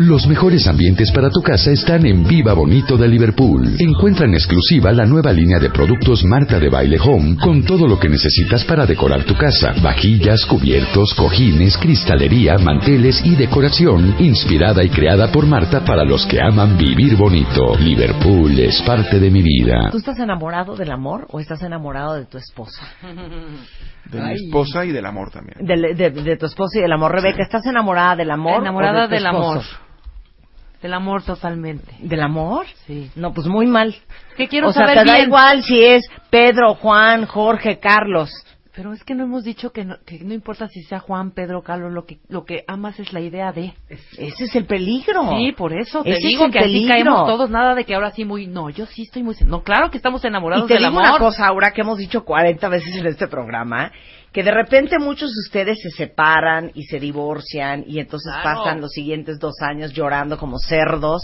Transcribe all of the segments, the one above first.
Los mejores ambientes para tu casa están en Viva Bonito de Liverpool. Encuentra en exclusiva la nueva línea de productos Marta de Baile Home con todo lo que necesitas para decorar tu casa. Vajillas, cubiertos, cojines, cristalería, manteles y decoración inspirada y creada por Marta para los que aman vivir bonito. Liverpool es parte de mi vida. ¿Tú estás enamorado del amor o estás enamorado de tu esposa? De mi esposa y del amor también. De, de- de tu esposa y del amor. Rebeca, ¿estás enamorada del amor? Enamorada o de tu del esposo? amor. Del amor totalmente. ¿Del amor? Sí. No, pues muy mal. Que quiero o sea, saber te da bien. igual si es Pedro, Juan, Jorge, Carlos. Pero es que no hemos dicho que no, que no importa si sea Juan, Pedro, Carlos, lo que, lo que amas es la idea de. Ese es el peligro. Sí, por eso te Ese es digo que así peligro. caemos todos, nada de que ahora sí muy, no, yo sí estoy muy, no, claro que estamos enamorados Y te del digo amor. una cosa, Aura, que hemos dicho 40 veces en este programa, que de repente muchos de ustedes se separan y se divorcian y entonces Claro. pasan los siguientes dos años llorando como cerdos,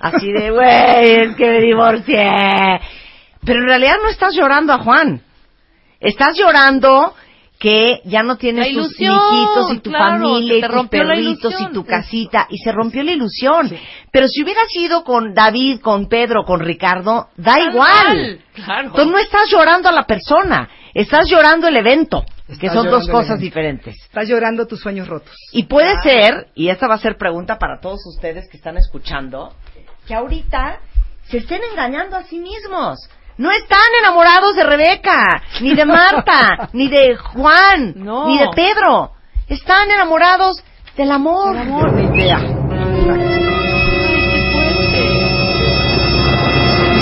así de, güey, es que me divorcié. Pero en realidad no estás llorando a Juan. Estás llorando que ya no tienes tus hijitos y tu claro, familia y te tus perritos y tu casita y se rompió la ilusión. Pero si hubieras ido con David, con Pedro, con Ricardo, da Tal igual. Claro. Tú no estás llorando a la persona, estás llorando el evento, que son dos cosas diferentes. Estás llorando tus sueños rotos. Y puede ser, y esta va a ser pregunta para todos ustedes que están escuchando, que ahorita se estén engañando a sí mismos. No están enamorados de Rebeca, ni de Marta, ni de Juan, No. ni de Pedro. Están enamorados del amor. Del amor, idea.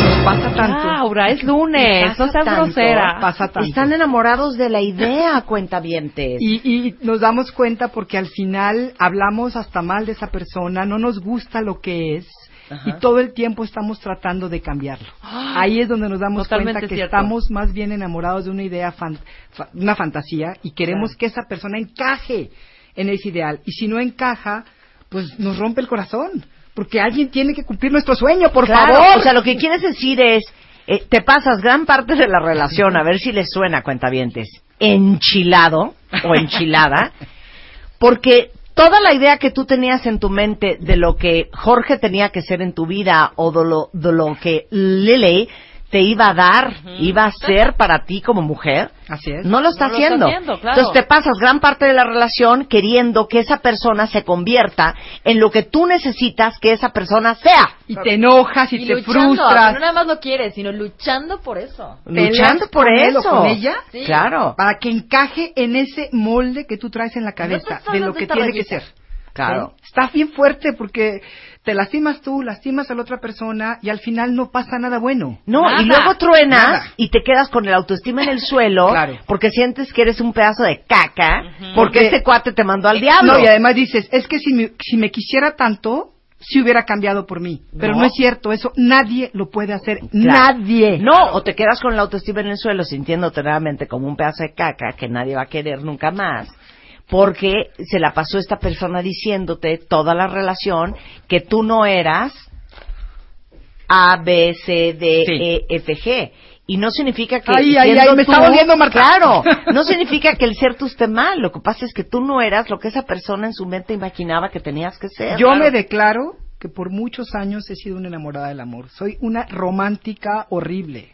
Nos pasa tanto. Ah, es lunes, no seas tanto, grosera. Pasa tanto. Están enamorados de la idea, cuentavientes. Y, y nos damos cuenta porque al final hablamos hasta mal de esa persona, no nos gusta lo que es Ajá. y todo el tiempo estamos tratando de cambiarlo. Ahí es donde nos damos Totalmente cuenta que cierto. estamos más bien enamorados de una idea, fan- fa- una fantasía y queremos Claro. que esa persona encaje en ese ideal. Y si no encaja, pues nos rompe el corazón. Porque alguien tiene que cumplir nuestro sueño, por Claro, favor. O sea, lo que quieres decir es, eh, te pasas gran parte de la relación, a ver si les suena, cuentavientes, enchilado o enchilada, porque toda la idea que tú tenías en tu mente de lo que Jorge tenía que ser en tu vida o de lo, de lo que Lily te iba a dar, iba a ser para ti como mujer, Así es. no lo está No lo está haciendo. claro. Entonces te pasas gran parte de la relación queriendo que esa persona se convierta en lo que tú necesitas que esa persona sea. Y te enojas y, Y te luchando, frustras. no nada más lo quieres, sino luchando por eso. Luchando por con él o eso. con ella? Sí. Claro. para que encaje en ese molde que tú traes en la cabeza de lo que tiene que ser. Claro. ¿Sí? Está bien fuerte porque te lastimas tú, lastimas a la otra persona y al final no pasa nada bueno. No, Nada. y luego truenas Nada. y te quedas con el autoestima en el suelo Claro. porque sientes que eres un pedazo de caca porque Porque- este cuate te mandó al diablo. No, y además dices, es que si me, si me quisiera tanto, si hubiera cambiado por mí. Pero No. no, es cierto, eso nadie lo puede hacer. Claro. Nadie. No, o te quedas con la autoestima en el suelo sintiéndote realmente como un pedazo de caca que nadie va a querer nunca más. Porque se la pasó esta persona diciéndote toda la relación que tú no eras A, B, C, D, Sí. E, F, G. Y no significa que. Ay, ay, ay, me tú- está volviendo, Marta. Claro, no significa que el ser tú esté mal. Lo que pasa es que tú no eras lo que esa persona en su mente imaginaba que tenías que ser. Yo me declaro que por muchos años he sido una enamorada del amor. Soy una romántica horrible.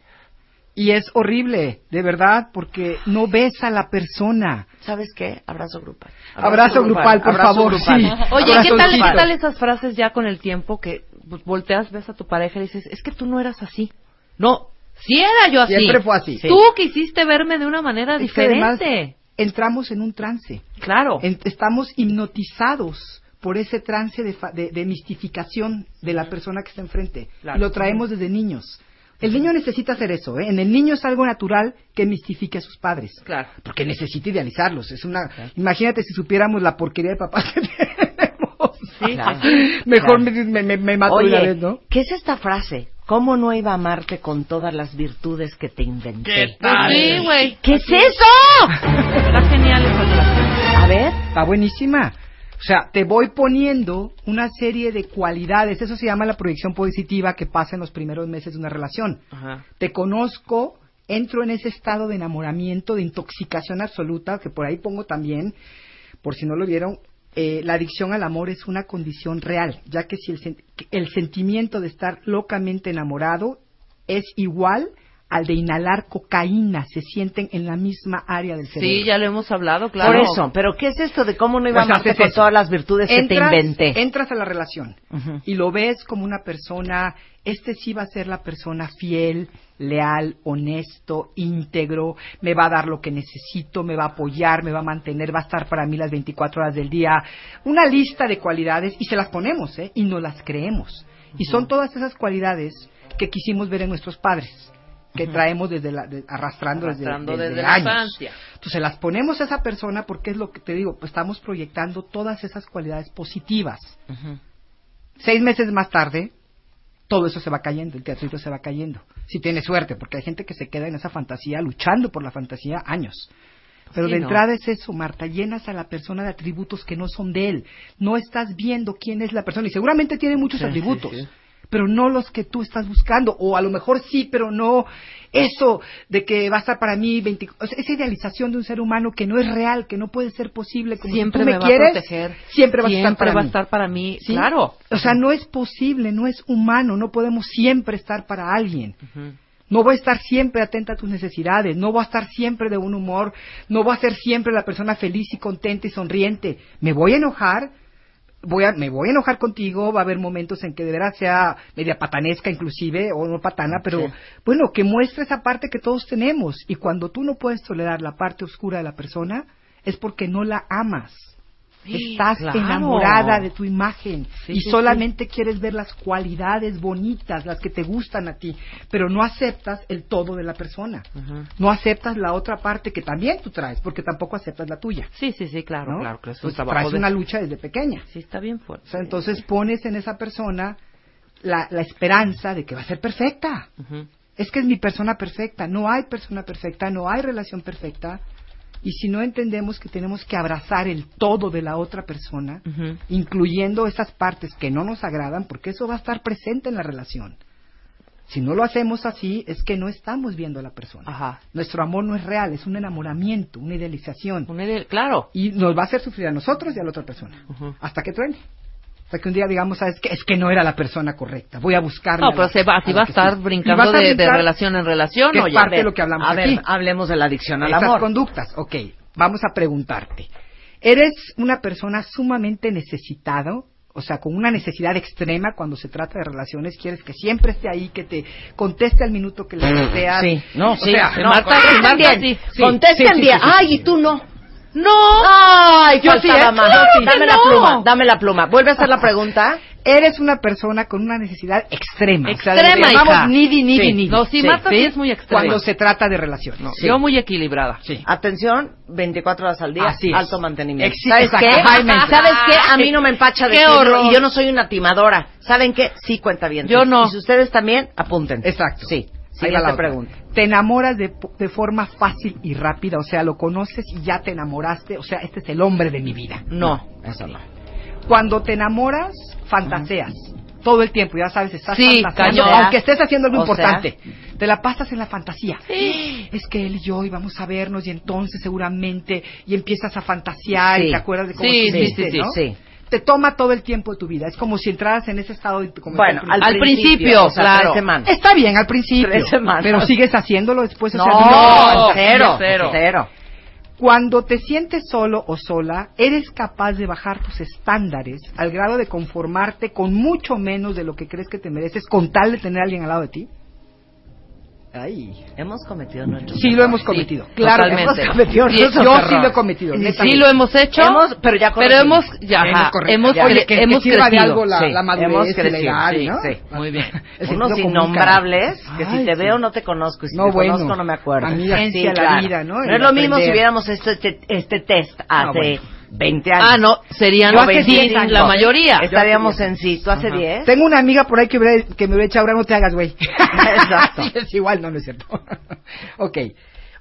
Y es horrible, de verdad, porque no ves a la persona. ¿Sabes qué? Abrazo grupal. Abrazo grupal, por abrazo favor, grupal. sí. Oye, ¿qué tal. ¿qué tal esas frases ya con el tiempo que pues, volteas, ves a tu pareja y dices, es que tú no eras así? No, sí era yo así. Siempre fue así. Tú quisiste verme de una manera Es que además diferente. entramos en un trance. Claro. En- estamos hipnotizados por ese trance de, fa- de- de mistificación de la persona que está enfrente. Claro. Y lo traemos desde niños. El niño necesita hacer eso. ¿eh? En el niño es algo natural que mistifique a sus padres. Claro. Porque necesita idealizarlos. Es una. Imagínate si supiéramos la porquería de papás que tenemos. Sí, Claro. Mejor Claro. me, me, me- me mato de Oye, una vez, ¿no? ¿qué es esta frase? ¿Cómo no iba a amarte con todas las virtudes que te inventé? Pues sí, güey. ¿Qué es eso? Está genial esa frase. A ver. Está buenísima. O sea, te voy poniendo una serie de cualidades, eso se llama la proyección positiva que pasa en los primeros meses de una relación. Ajá. Te conozco, entro en ese estado de enamoramiento, de intoxicación absoluta, que por ahí pongo también, por si no lo vieron, eh, la adicción al amor es una condición real, ya que si el, sen- el sentimiento de estar locamente enamorado es igual al de inhalar cocaína, se sienten en la misma área del cerebro. Sí, ya lo hemos hablado, claro. Por eso, pero ¿qué es esto de cómo no iba a Pues amarte haces con todas las virtudes que te inventé? Entras a la relación y lo ves como una persona, este sí va a ser la persona fiel, leal, honesto, íntegro, me va a dar lo que necesito, me va a apoyar, me va a mantener, va a estar para mí las 24 horas del día. Una lista de cualidades y se las ponemos, ¿eh? Y no las creemos. Y son todas esas cualidades que quisimos ver en nuestros padres, que traemos desde la, de- arrastrando, Arrastrando desde, desde desde la años. infancia. Entonces las ponemos a esa persona porque es lo que te digo, pues estamos proyectando todas esas cualidades positivas. Ujú. Seis meses más tarde, todo eso se va cayendo, el teatrito se va cayendo. Si tienes suerte, porque hay gente que se queda en esa fantasía, luchando por la fantasía años. Pero Sí, de ¿no? entrada es eso, Marta, llenas a la persona de atributos que no son de él. No estás viendo quién es la persona y seguramente tiene muchos Sí, atributos. sí. Pero no los que tú estás buscando, o a lo mejor sí, pero no eso de que va a estar para mí 20, o sea, esa idealización de un ser humano que no es real, que no puede ser posible, como si siempre tú me, me, va quieres, a proteger. siempre va a estar para va a mí. estar para mí. ¿Sí? Claro. O sea, no es posible, no es humano, no podemos siempre estar para alguien. No voy a estar siempre atenta a tus necesidades, no voy a estar siempre de buen humor, no voy a ser siempre la persona feliz y contenta y sonriente. Me voy a enojar, voy a, me voy a enojar contigo, va a haber momentos en que de veras sea media patanesca inclusive, o no patana, pero Sí. bueno, que muestre esa parte que todos tenemos. Y cuando tú no puedes tolerar la parte oscura de la persona, es porque no la amas. Sí, Estás claro. enamorada de tu imagen Sí, y sí, solamente quieres ver las cualidades bonitas, las que te gustan a ti, pero no aceptas el todo de la persona. No aceptas la otra parte que también tú traes, porque tampoco aceptas la tuya. Sí, sí, sí, claro, ¿no? claro. Que es un Entonces, trabajo traes de- una lucha desde pequeña. Sí, está bien fuerte. O sea, entonces pones en esa persona la, la esperanza de que va a ser perfecta. Es que es mi persona perfecta. No hay persona perfecta, no hay relación perfecta. Y si no entendemos que tenemos que abrazar el todo de la otra persona, incluyendo esas partes que no nos agradan, porque eso va a estar presente en la relación. Si no lo hacemos así, es que no estamos viendo a la persona. Ajá. Nuestro amor no es real, es un enamoramiento, una idealización. Una claro. Y nos va a hacer sufrir a nosotros y a la otra persona. Hasta que truene. Hasta que un día digamos, ¿sabes qué? Es que no era la persona correcta. Voy a buscarla. No, pero se va, así va a estar brincando a de, relación en relación, que ¿o es ya? parte de lo que hablamos a aquí. ver, hablemos de la adicción al Esas amor. conductas. Ok, vamos a preguntarte. ¿Eres una persona sumamente necesitado? O sea, con una necesidad extrema cuando se trata de relaciones, quieres que siempre esté ahí, que te conteste al minuto que le deseas. Sí, no, O sí. sea, no, Marta, Marta, bien. sí, sí, contesten sí, sí, bien. sí, sí. Ay, y tú no. No. Ay, Yo sí, faltaba ¿eh? más. Dame la No. pluma, dame la pluma. Vuelve a hacer la pregunta. Eres una persona con una necesidad extrema. O sea, Extrema, hija. needy, needy, Sí. needy. No, sí, Marta sí es muy extrema. Cuando se trata de relación. No, Sí. Yo muy equilibrada. Sí. Atención, 24 horas al día, Así es. alto mantenimiento. Exi- ¿Sabes qué? ¿Sabes qué? A mí no me empacha horror. y yo no soy una timadora. ¿Saben qué? Sí cuenta bien. Yo no. Y si ustedes también, apunten. Exacto. Sí. La Siguiente otra. pregunta. Te enamoras de, de forma fácil y rápida, o sea, lo conoces y ya te enamoraste, o sea, este es el hombre de mi vida. No, eso no. Cuando te enamoras, fantaseas. Todo el tiempo, ya sabes, estás Sí, fantaseando, cañón. aunque estés haciendo algo O sea. importante. Te la pasas en la fantasía. Es que él y yo íbamos a vernos y entonces seguramente, y empiezas a fantasear y Sí. te acuerdas de cómo Sí, estuviste, sí, sí, ¿no? sí. Te toma todo el tiempo de tu vida. Es como si entraras en ese estado de como Bueno, al principio, principio, o sea, semanas. Está bien al principio, Tres semanas. pero sigues haciéndolo después. o No, sea, no, cero, cero. cero. Cuando te sientes solo o sola, eres capaz de bajar tus estándares al grado de conformarte con mucho menos de lo que crees que te mereces con tal de tener a alguien al lado de ti. Ay. Hemos cometido nuestros Sí lo hemos cometido. claro, totalmente. hemos cometido. Sí, Yo sí lo he cometido. Sí, lo hemos hecho. Hemos- pero ya pero hemos, ya, Hemos ajá, Oye, que- que hemos sirva de crecido. algo la, sí, la madurez hemos crecido, edad, sí, ¿no? sí. Muy bien. Unos innombrables que Ay, si te veo no te conozco y si No, te bueno. conozco no me acuerdo. A mí la agencia, la vida, ¿no? Es lo mismo si hubiéramos hecho este, este test hace bueno. 20 años. Ah, no, serían Yo hace 25, 10 años. la mayoría. Estaríamos en sí. ¿Tú hace Ajá. 10? Tengo una amiga por ahí que, hubiera- que me hubiera echado, ahora no te hagas, güey. Exacto. Es igual, no, no es cierto. ok.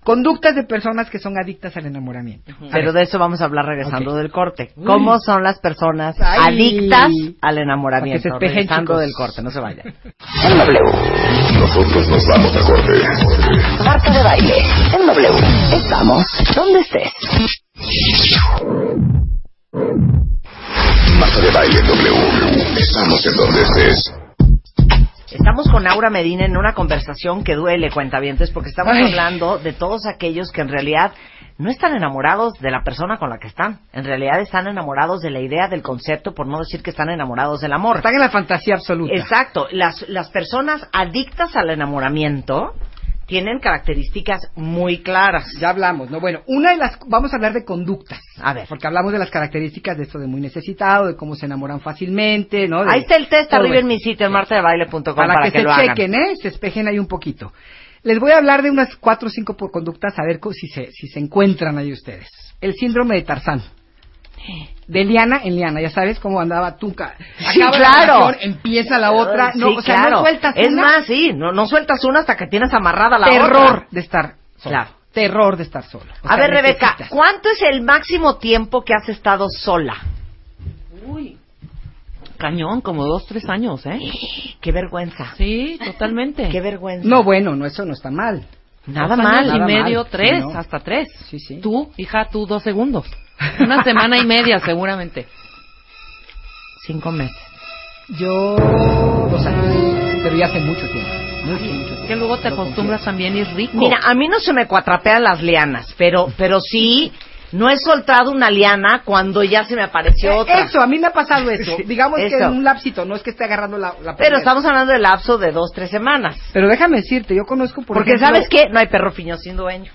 Conductas de personas que son adictas al enamoramiento. Pero de eso vamos a hablar regresando Ok. del corte. ¿Cómo son las personas Ay. adictas al enamoramiento? Que se espejen, regresando chicos. del corte, no se vayan. En W. Nosotros nos vamos a corte. Marta de baile en W. Estamos donde estés. Estamos en donde estés. Estamos con Aura Medina en una conversación que duele, cuentavientes, porque estamos Ay. hablando de todos aquellos que en realidad no están enamorados de la persona con la que están. En realidad están enamorados de la idea, del concepto, por no decir que están enamorados del amor. Están en la fantasía absoluta. Exacto. Las, las personas adictas al enamoramiento tienen características muy claras. Ya hablamos, ¿no? Bueno, una de las... Vamos a hablar de conductas. A ver. Porque hablamos de las características de esto de muy necesitado, de cómo se enamoran fácilmente, ¿no? De- Ahí está el test arriba en mi sitio, en martadebaile.com, para, para, que, se lo hagan. chequen, ¿eh? Se espejen ahí un poquito. Les voy a hablar de unas cuatro o cinco por conductas a ver si se, si se encuentran ahí ustedes. El síndrome de Tarzán. De liana en liana, ya sabes cómo andaba Tuca. Sí, Acaba la claro. relación, empieza la otra. No, Sí, o sea, claro. no sueltas Es una. más, sí, no, no sueltas una hasta que tienes amarrada la terror otra. de estar solo. Claro. Terror de estar solo. O A sea, ver, Rebeca. ¿cuánto es el máximo tiempo que has estado sola? Cañón, como dos, tres años, ¿eh? Qué vergüenza. Sí, totalmente. Qué vergüenza. No, bueno, no, eso no está mal. Nada Dos años mal. y Nada medio, mal. tres, Sí, ¿no? hasta tres. Sí, sí. Tú, hija, tú dos segundos. Una semana y media, seguramente. Cinco meses. Yo dos años, pero ya hace mucho tiempo. Mucho, mucho tiempo. Que luego te acostumbras también y es rico. Mira, a mí no se me cuatrapean las lianas, pero, pero sí, no he soltado una liana cuando ya se me apareció Eh, otra. Eso, a mí me ha pasado eso. Digamos que en un lapsito, no es que esté agarrando la, la Pero estamos hablando del lapso de dos, tres semanas. Pero déjame decirte, yo conozco por Porque ejemplo, ¿sabes qué? No hay perro fiño sin dueño.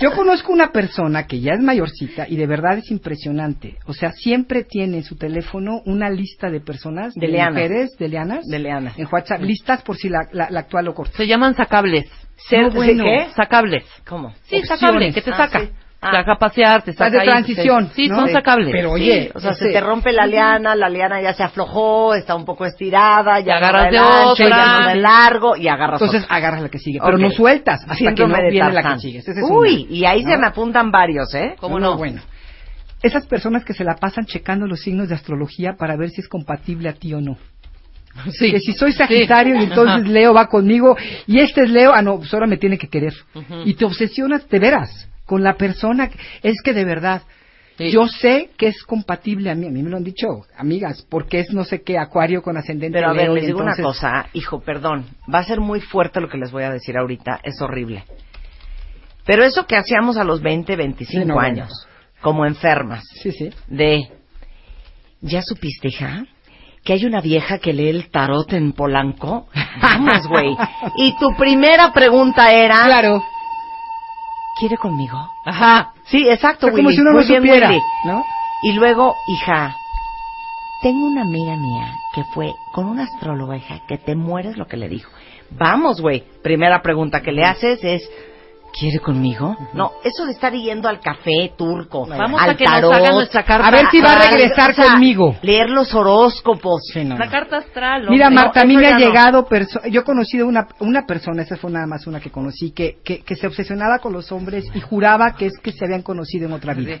Yo conozco una persona que ya es mayorcita y de verdad es impresionante. O sea, siempre tiene en su teléfono una lista de personas, De lianas. mujeres, de lianas, De lianas. en WhatsApp, listas por si la, la, la actual lo corta. Se llaman sacables. Ser- No, bueno. ¿Qué? Sacables. ¿Cómo? Sí, Opciones. sacable, que te Ah, saca. sí. Te Ah. saca a pasear, te saca de ahí, transición, te- Sí, ¿no? son sacables. pero Sí. oye, O sea, se te rompe la liana, la liana ya se aflojó, está un poco estirada, ya agarras de ancho, otra. ya no de largo y agarras Entonces otra. agarras la que sigue, pero Ok. no sueltas hasta que no Síndrome de viene la Tarzán. que sigue. Esa es Uy, una, y ahí se ¿no? me apuntan varios, ¿eh? ¿Cómo No, no? Bueno. Esas personas que se la pasan checando los signos de astrología para ver si es compatible a ti o no. Sí. Que si soy Sagitario y entonces Ajá. Leo va conmigo y este es Leo, ah no, pues ahora me tiene que querer. Ujú. Y te obsesionas de veras con la persona. que- Es que de verdad, Sí. yo sé que es compatible a mí, a mí me lo han dicho amigas, porque es no sé qué, Acuario con ascendente Pero a ver, Leo, les digo entonces- una cosa, hijo, perdón, va a ser muy fuerte lo que les voy a decir ahorita, es horrible. Pero eso que hacíamos a los 20, 25 Sí, no, bueno. años, como enfermas, Sí, sí. de, ¿ya supiste, hija? Que hay una vieja que lee el tarot en Polanco. Vamos, güey. Y tu primera pregunta era, Claro. ¿Quiere conmigo? Ajá. Sí, exacto, O sea, como Willy. si uno Muy no bien, supiera, Willy. ¿no? Y luego, hija, tengo una amiga mía que fue con una astróloga, hija, que te mueres lo que le dijo. Vamos, güey. Primera pregunta que le haces es, ¿quiere conmigo? No, eso de estar yendo al café turco, Vamos al a que nos tarot, hagan nuestra carta A ver si va a regresar o sea, conmigo. Leer los horóscopos. Sí, no, La carta astral. Mira. Marta, a mí me ha llegado, yo he conocido una, una persona, esa fue nada más una que conocí, que, que, que se obsesionaba con los hombres y juraba que es que se habían conocido en otra vida,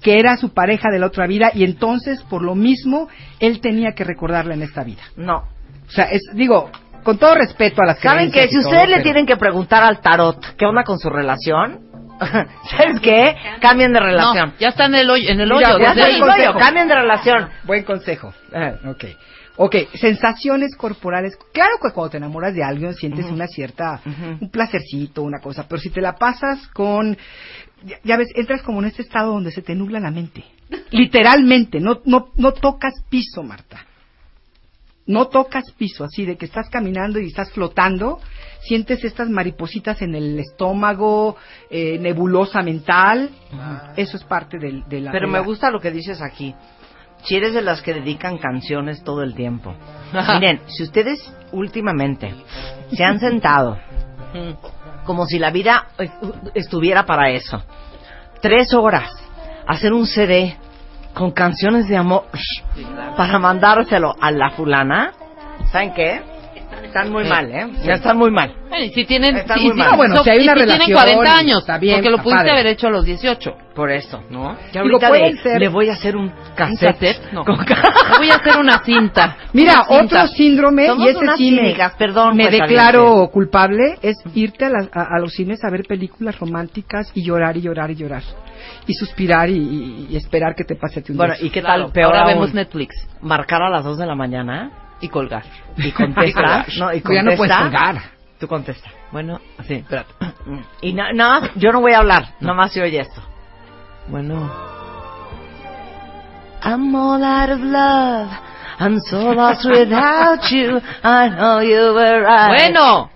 que era su pareja de la otra vida y entonces, por lo mismo, él tenía que recordarla en esta vida. No. O sea, es, digo, con todo respeto a las ¿Saben que si todo, ustedes le pero- tienen que preguntar al tarot qué onda con su relación, ¿sabes qué? Cambien de relación. No, ya está en el hoyo. En el Mira, hoyo ya ahí. en el hoyo, cambien de relación. Buen consejo. Eh. Ok. Ok, sensaciones corporales. Claro que cuando te enamoras de alguien sientes una cierta, un placercito, una cosa, pero si te la pasas con, ya, ya ves, entras como en este estado donde se te nubla la mente. Literalmente, no, no, no tocas piso, Marta. No tocas piso, así de que estás caminando y estás flotando, sientes estas maripositas en el estómago, eh, nebulosa mental. Eso es parte del, de la. Pero de me gusta lo que dices aquí. Si eres de las que dedican canciones todo el tiempo. Miren, si ustedes últimamente se han sentado como si la vida estuviera para eso, tres horas, hacer un CD con canciones de amor para mandárselo a la fulana, ¿saben qué? Están muy mal, ¿eh? Ya están muy mal. Bueno, y si tienen, Está si, muy si- mal. No, bueno, so- si hay y una tienen relación, 40 años, está bien, porque lo pudiste padre. haber hecho a los 18, Por eso. ¿no? Que Digo, de- ser- le voy a hacer un ¿Un cassette. No. Con- Le voy a hacer una cinta. Mira, Una cinta. otro síndrome, Somos y ese sí me, cínicas, perdón, me declaro culpable, es irte a, las- a- a los cines a ver películas románticas y llorar y llorar y llorar. Y suspirar y, esperar que te pase a ti un Bueno, beso. ¿y qué Claro, tal? Peor ahora aún, vemos Netflix marcar a las 2 de la mañana y colgar. y contesta. no, y ya no puedes colgar. Tú contesta. Bueno, sí, espérate. Y na- nada más, yo no voy a hablar, nada más se oye esto. Bueno, I'm all out of love. I'm so lost without you. I know you were right. bueno,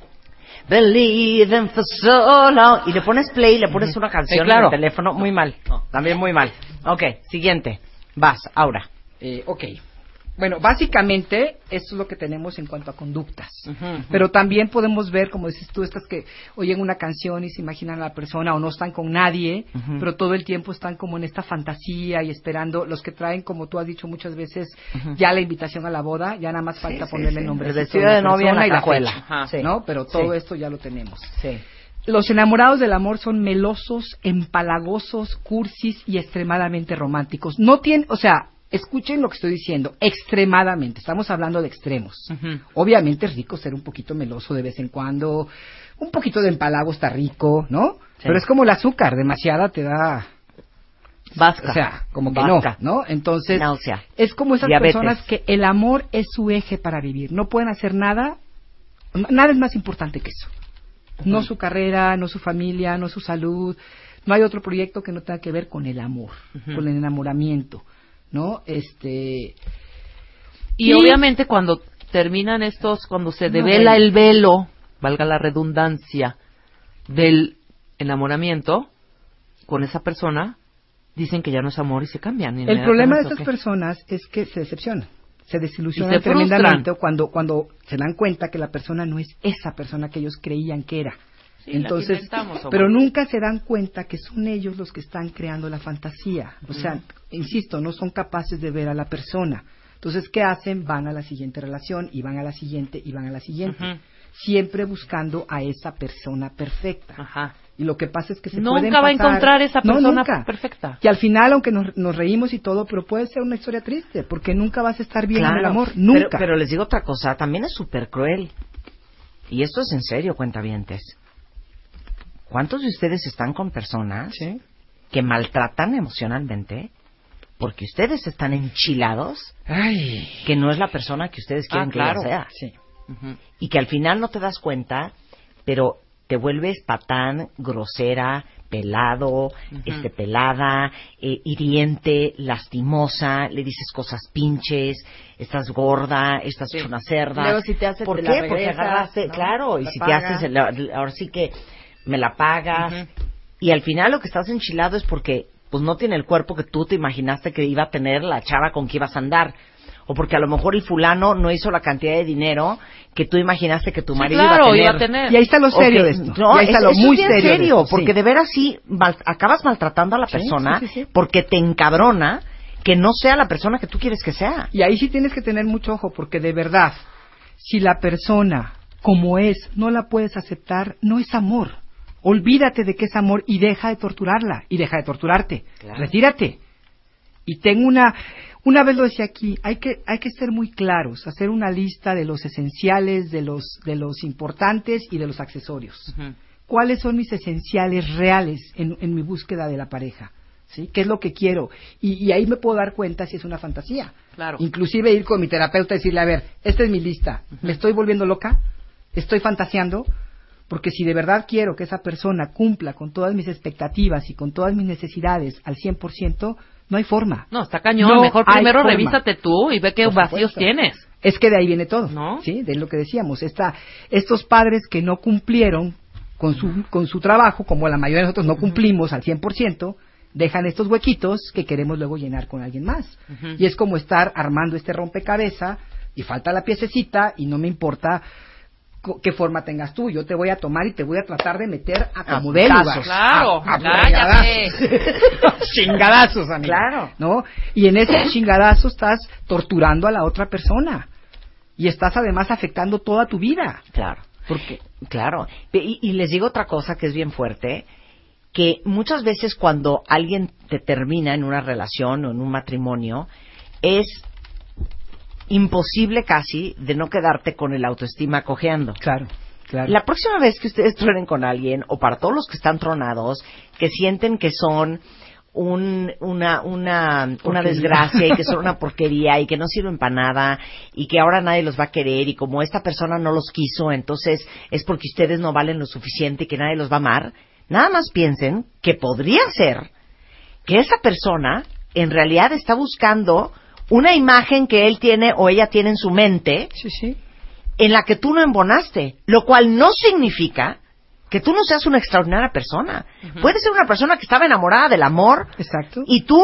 Believing for so long. Y le pones play y le pones una canción Sí, claro. en el teléfono. Muy mal. También muy mal. Ok, siguiente. Vas, Aura. Eh, ok. Bueno, básicamente eso es lo que tenemos en cuanto a conductas. Pero también podemos ver, como dices tú, estas que oyen una canción y se imaginan a la persona o no están con nadie, pero todo el tiempo están como en esta fantasía y esperando. Los que traen, como tú has dicho muchas veces, ya la invitación a la boda, ya nada más falta sí, ponerle sí. nombre. El vestido de novia en la y la cajuela. fecha. Sí. ¿no? Pero todo Sí. esto ya lo tenemos. Sí. Los enamorados del amor son melosos, empalagosos, cursis y extremadamente románticos. No tienen, o sea, escuchen lo que estoy diciendo, extremadamente. Estamos hablando de extremos. Obviamente es rico ser un poquito meloso de vez en cuando. Un poquito de empalago está rico, ¿no? Pero es como el azúcar, demasiada te da, vasca. o sea, como que Vasca. no, ¿no? Entonces, Náusea. es como esas Diabetes. personas que el amor es su eje para vivir. No pueden hacer nada, nada es más importante que eso. No su carrera, no su familia, no su salud. No hay otro proyecto que no tenga que ver con el amor, con el enamoramiento, ¿no? Este. Y, obviamente cuando terminan estos, cuando se devela el velo, valga la redundancia, del enamoramiento con esa persona, dicen que ya no es amor y se cambian. El problema de estas personas es que se decepcionan, se desilusionan tremendamente cuando, cuando se dan cuenta que la persona no es esa persona que ellos creían que era. Sí, Entonces, pero nunca se dan cuenta que son ellos los que están creando la fantasía. O sea, insisto, no son capaces de ver a la persona. Entonces, ¿qué hacen? Van a la siguiente relación y van a la siguiente y van a la siguiente. Siempre buscando a esa persona perfecta. Ajá. Y lo que pasa es que se Nunca pueden va a pasar- encontrar esa No, persona nunca. perfecta. Y al final, aunque nos, nos reímos y todo, pero puede ser una historia triste, porque nunca vas a estar bien en el amor, pero- nunca. Pero, les digo otra cosa, también es súper cruel. Y esto es en serio, cuentavientes. ¿Cuántos de ustedes están con personas Sí. que maltratan emocionalmente porque ustedes están enchilados Ay, que no es la persona que ustedes quieren Ah, que claro. sea? sí. Ujú. Y que al final no te das cuenta, pero te vuelves patán, grosera, pelado, este pelada, eh, hiriente, lastimosa, le dices cosas pinches, estás gorda, estás hecha una cerda. Luego si te hace, ¿Por te qué? la Porque agarraste, ¿no? claro, y La si te haces, el- ahora sí que me la pagas. Y al final lo que estás enchilado es porque pues no tiene el cuerpo que tú te imaginaste que iba a tener la chava con que ibas a andar. O porque a lo mejor el fulano no hizo la cantidad de dinero que tú imaginaste que tu Sí, marido claro, iba a tener. Y ahí está lo serio que- de esto. No, y ahí está es- lo muy es serio. porque sí. de veras sí mal- acabas maltratando a la Sí, persona sí, sí, sí. porque te encabrona que no sea la persona que tú quieres que sea. Y ahí sí tienes que tener mucho ojo, porque de verdad, si la persona como es no la puedes aceptar, no es amor. Olvídate de que es amor y deja de torturarla y deja de torturarte. Claro. Retírate. Y tengo una, una vez lo decía aquí, hay que, hay que ser muy claros, hacer una lista de los esenciales, de los, de los importantes y de los accesorios. ¿Cuáles son mis esenciales reales en, en mi búsqueda de la pareja? ¿Sí? ¿Qué es lo que quiero? Y, y ahí me puedo dar cuenta si es una fantasía. Claro. Inclusive ir con mi terapeuta y decirle, a ver, esta es mi lista, ¿me estoy volviendo loca? ¿Estoy fantaseando? Porque si de verdad quiero que esa persona cumpla con todas mis expectativas y con todas mis necesidades al 100%, no hay forma. No, está cañón. No Mejor primero forma. revísate tú y ve qué Por vacíos supuesto. tienes. Es que de ahí viene todo, ¿No? ¿sí? De lo que decíamos. Esta, estos padres que no cumplieron con su, con su trabajo, como la mayoría de nosotros no cumplimos al 100%, dejan estos huequitos que queremos luego llenar con alguien más. Y es como estar armando este rompecabezas y falta la piececita y no me importa qué forma tengas tú. Yo te voy a tomar y te voy a tratar de meter a putazos. lugar. Claro, A- a. Chingadazos, amigo. Claro. ¿No? Y en ese chingadazo estás torturando a la otra persona. Y estás además afectando toda tu vida. Claro. Porque, claro. Y, y les digo otra cosa que es bien fuerte, que muchas veces cuando alguien te termina en una relación o en un matrimonio, es imposible casi de no quedarte con el autoestima cojeando. Claro, claro. La próxima vez que ustedes truenen con alguien, o para todos los que están tronados, que sienten que son un, una, una, una desgracia y que son una porquería y que no sirven para nada y que ahora nadie los va a querer y como esta persona no los quiso, entonces es porque ustedes no valen lo suficiente y que nadie los va a amar, nada más piensen que podría ser que esa persona en realidad está buscando una imagen que él tiene o ella tiene en su mente Sí, sí. en la que tú no embonaste, lo cual no significa que tú no seas una extraordinaria persona. Puedes ser una persona que estaba enamorada del amor Exacto. y tú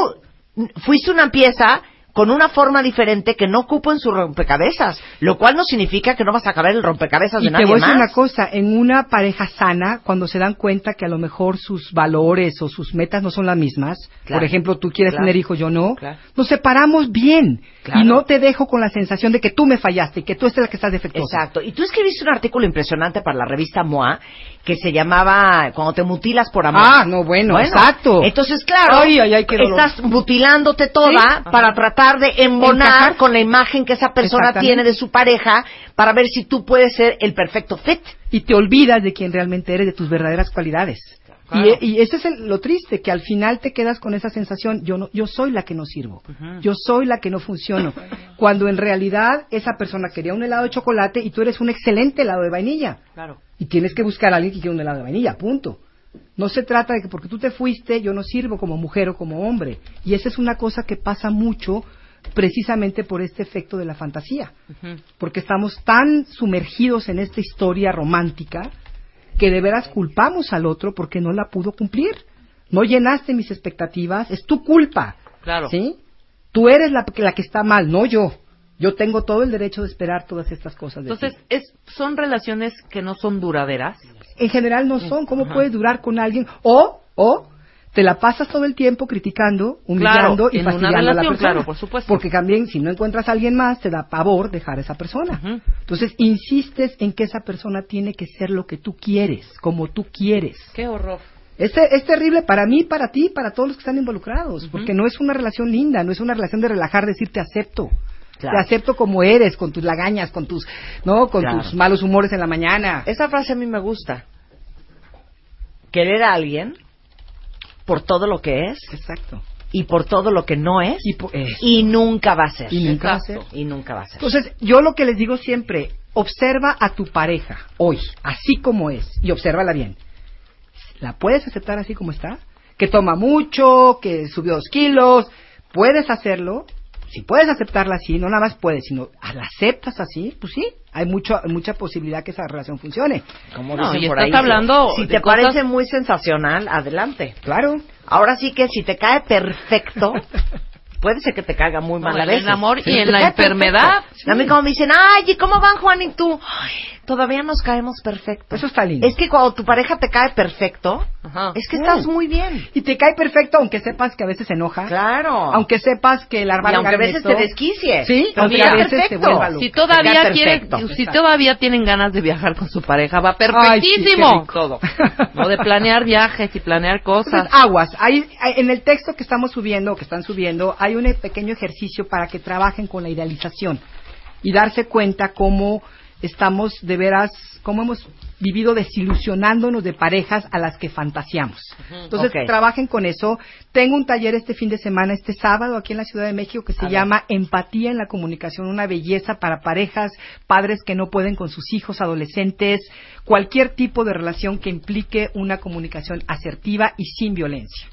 fuiste una pieza con una forma diferente que no ocupo en su rompecabezas, lo cual no significa que no vas a acabar el rompecabezas Y de te nadie voy a decir más. una cosa, en una pareja sana, cuando se dan cuenta que a lo mejor sus valores o sus metas no son las mismas, Claro. por ejemplo, tú quieres Claro. tener hijos, yo no, Claro. nos separamos bien y no te dejo con la sensación de que tú me fallaste y que tú eres la que estás defectuosa. Exacto. Y tú escribiste un artículo impresionante para la revista MOA que se llamaba Cuando te mutilas por amor. Ah, no, bueno, exacto. Entonces, claro, Ay, ay, ay, qué dolor. estás mutilándote toda Sí. para tratar de embonar Encajar. con la imagen que esa persona tiene de su pareja para ver si tú puedes ser el perfecto fit. y te olvidas de quién realmente eres, de tus verdaderas cualidades. Claro. Y, y ese es el- lo triste, que al final te quedas con esa sensación, yo, no, yo soy la que no sirvo, yo soy la que no funciono, cuando en realidad esa persona quería un helado de chocolate y tú eres un excelente helado de vainilla. Claro. Y tienes que buscar a alguien que quiera un helado de vainilla, punto. No se trata de que porque tú te fuiste, yo no sirvo como mujer o como hombre. Y esa es una cosa que pasa mucho precisamente por este efecto de la fantasía porque estamos tan sumergidos en esta historia romántica que de veras culpamos al otro porque no la pudo cumplir. No llenaste mis expectativas, es tu culpa. Claro. ¿Sí? Tú eres la, la que está mal, no yo. Yo tengo todo el derecho de esperar todas estas cosas de Entonces, ti. es, son relaciones que no son duraderas. En general no son. ¿Cómo Ajá. puedes durar con alguien? O, o, te la pasas todo el tiempo criticando, humillando Claro, y fastidiando a la persona. claro, por supuesto. Porque también, si no encuentras a alguien más, te da pavor dejar a esa persona. Entonces, insistes en que esa persona tiene que ser lo que tú quieres, como tú quieres. Qué horror. Es, es terrible para mí, para ti, para todos los que están involucrados, porque no es una relación linda, no es una relación de relajar, decir te acepto. Claro. Te acepto como eres, con tus lagañas, con tus, no, con Claro. tus malos humores en la mañana. Esa frase a mí me gusta. Querer a alguien por todo lo que es Exacto. y por todo lo que no es Y, nunca va a ser. Y nunca va a ser. Y nunca va a ser. Entonces, yo lo que les digo siempre, observa a tu pareja hoy, así como es, y obsérvala bien. ¿La puedes aceptar así como está? Que toma mucho, que subió dos kilos, puedes hacerlo. Si puedes aceptarla así, no nada más puedes, sino la aceptas así, pues sí, hay mucho, mucha posibilidad que esa relación funcione. Como No, dicen y por estás ahí, hablando si de te cosas- parece muy sensacional, adelante. Claro. Ahora sí que si te cae perfecto, puede ser que te caiga muy No, mal a en el amor y en la enfermedad, perfecto. A mí como me dicen, ay, ¿y cómo van Juan y tú? Ay, todavía nos caemos perfecto. Eso está lindo. Es que cuando tu pareja te cae perfecto, Ajá. es que estás muy bien. Y te cae perfecto, aunque sepas que a veces se enoja. Claro. Aunque sepas que la y hermana aunque a veces te desquicie. Sí, aunque a veces te perfecto. vuelva si todavía quieren, si todavía tienen ganas de viajar con su pareja, va Ay, sí, perfectísimo rico. todo. No de planear viajes y planear cosas. Entonces, aguas. Hay, hay- en el texto que estamos subiendo, o que están subiendo, hay un pequeño ejercicio para que trabajen con la idealización y darse cuenta cómo estamos de veras, cómo hemos vivido desilusionándonos de parejas a las que fantaseamos. Entonces, trabajen con eso. Tengo un taller este fin de semana, este sábado, aquí en la Ciudad de México, que se llama Empatía en la Comunicación, una belleza para parejas, padres que no pueden con sus hijos, adolescentes, cualquier tipo de relación que implique una comunicación asertiva y sin violencia.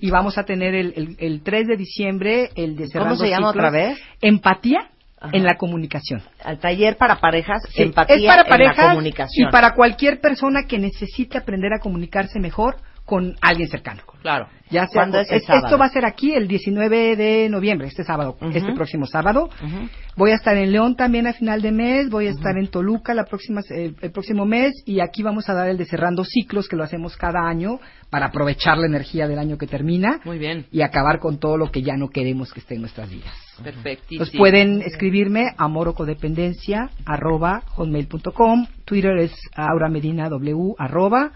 Y vamos a tener el, el- el 3 de diciembre, el de ¿Cómo Cerrando se llama Ciclos, otra vez? Empatía Ajá. en la comunicación. Al taller para parejas, Sí, empatía es para en parejas la comunicación. y para cualquier persona que necesite aprender a comunicarse mejor con alguien cercano. Claro. Ya sea, ¿Cuándo es el esto va a ser aquí el 19 de noviembre, este sábado, este próximo sábado. Voy a estar en León también a final de mes, voy a estar en Toluca la próxima, el próximo mes y aquí vamos a dar el de cerrando ciclos que lo hacemos cada año para aprovechar la energía del año que termina Muy bien. y acabar con todo lo que ya no queremos que esté en nuestras vidas. Perfectísimo. Pues pueden escribirme a morocodependencia arroba hotmail.com, Twitter es Aura Medina W arroba,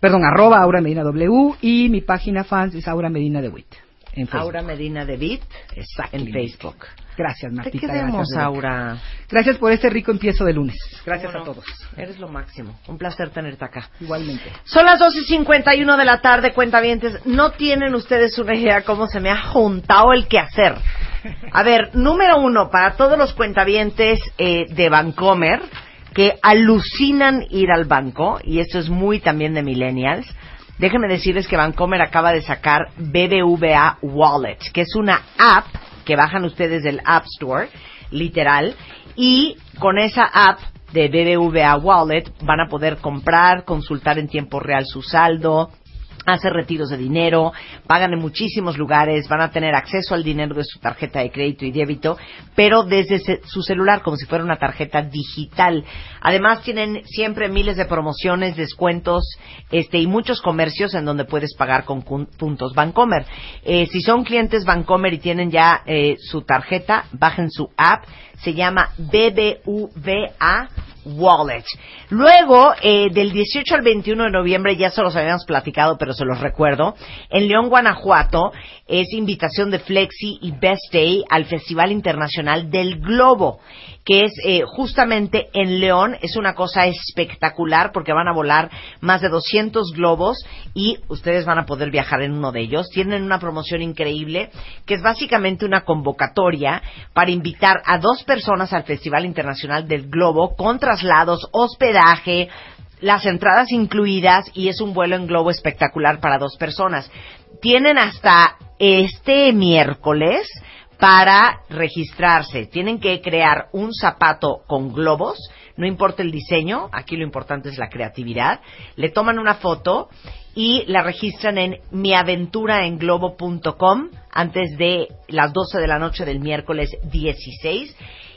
perdón, arroba Aura Medina W y mi página fans es Aura Medina de Witt. En Facebook. Aura Medina de Exacto. en Facebook. Gracias, Te Martita. queremos, gracias. Aura. Gracias por este rico empiezo de lunes. Gracias ¿Cómo a todos. Eres lo máximo. Un placer tenerte acá. Igualmente. Son las 12 y 51 de la tarde, cuentavientes. No tienen ustedes una idea cómo se me ha juntado el quehacer. A ver, número uno, para todos los cuentavientes eh, de Bancomer que alucinan ir al banco, y esto es muy también de millennials, déjenme decirles que Bancomer acaba de sacar BBVA Wallet, que es una app que bajan ustedes del App Store, literal, y con esa app de BBVA Wallet van a poder comprar, consultar en tiempo real su saldo, hacer retiros de dinero, pagan en muchísimos lugares, van a tener acceso al dinero de su tarjeta de crédito y débito, pero desde su celular como si fuera una tarjeta digital. Además tienen siempre miles de promociones, descuentos, este y muchos comercios en donde puedes pagar con puntos Bancomer. Eh, si son clientes Bancomer y tienen ya eh, su tarjeta, bajen su app, se llama BBVA Wallet. Luego, eh, del 18 al 21 de noviembre, ya se los habíamos platicado, pero se los recuerdo, en León, Guanajuato, es invitación de Flexi y Best Day al Festival Internacional del Globo, que es eh, justamente en León. Es una cosa espectacular porque van a volar más de 200 globos y ustedes van a poder viajar en uno de ellos. Tienen una promoción increíble que es básicamente una convocatoria para invitar a dos personas al Festival Internacional del Globo con traslados, hospedaje, las entradas incluidas y es un vuelo en globo espectacular para dos personas. Tienen hasta este miércoles para registrarse. Tienen que crear un zapato con globos, no importa el diseño, aquí lo importante es la creatividad. Le toman una foto y la registran en miaventuraenglobo.com antes de las 12 de la noche del miércoles 16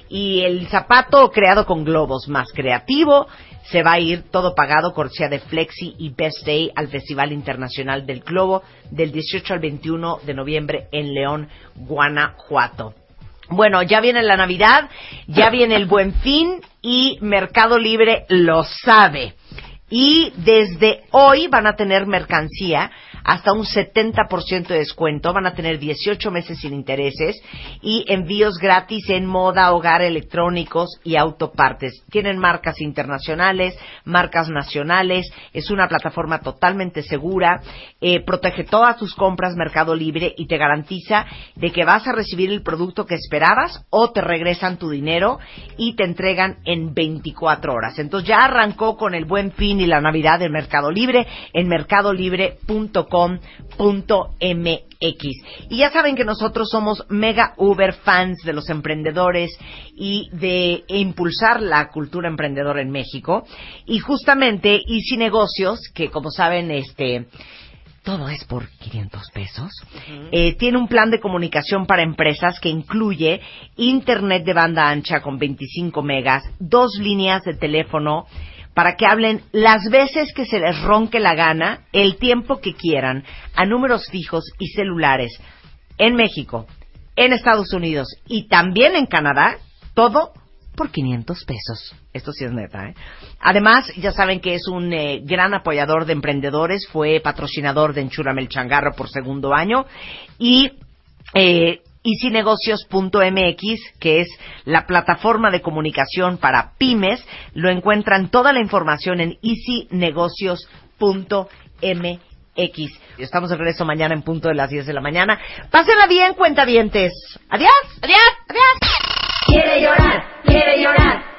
y el zapato creado con globos más creativo se va a ir todo pagado cortesía de Flexi y Best Day al Festival Internacional del Globo del 18 al 21 de noviembre en León, Guanajuato. Bueno, ya viene la Navidad, ya viene el Buen Fin y Mercado Libre lo sabe. Y desde hoy van a tener mercancía hasta un 70% de descuento, van a tener 18 meses sin intereses y envíos gratis en moda, hogar, electrónicos y autopartes. Tienen marcas internacionales, marcas nacionales, es una plataforma totalmente segura, eh, protege todas tus compras Mercado Libre y te garantiza de que vas a recibir el producto que esperabas o te regresan tu dinero y te entregan en 24 horas. Entonces ya arrancó con el buen fin y la Navidad de Mercado Libre en mercadolibre.com.mx. Y ya saben que nosotros somos mega Uber fans de los emprendedores y de impulsar la cultura emprendedora en México. Y justamente Easy Negocios, que como saben, este, todo es por 500 pesos. Eh, tiene un plan de comunicación para empresas que incluye internet de banda ancha con 25 megas, dos líneas de teléfono para que hablen las veces que se les ronque la gana, el tiempo que quieran, a números fijos y celulares en México, en Estados Unidos y también en Canadá, todo por 500 pesos. Esto sí es neta, ¿eh? Además, ya saben que es un eh, gran apoyador de emprendedores, fue patrocinador de Enchúrame el Changarro por segundo año y eh, easynegocios.mx, que es la plataforma de comunicación para pymes, lo encuentran toda la información en easynegocios.mx. Estamos de regreso mañana en punto de las 10 de la mañana. Pásenla bien, cuentavientes. Adiós, adiós, adiós. Quiere llorar, quiere llorar,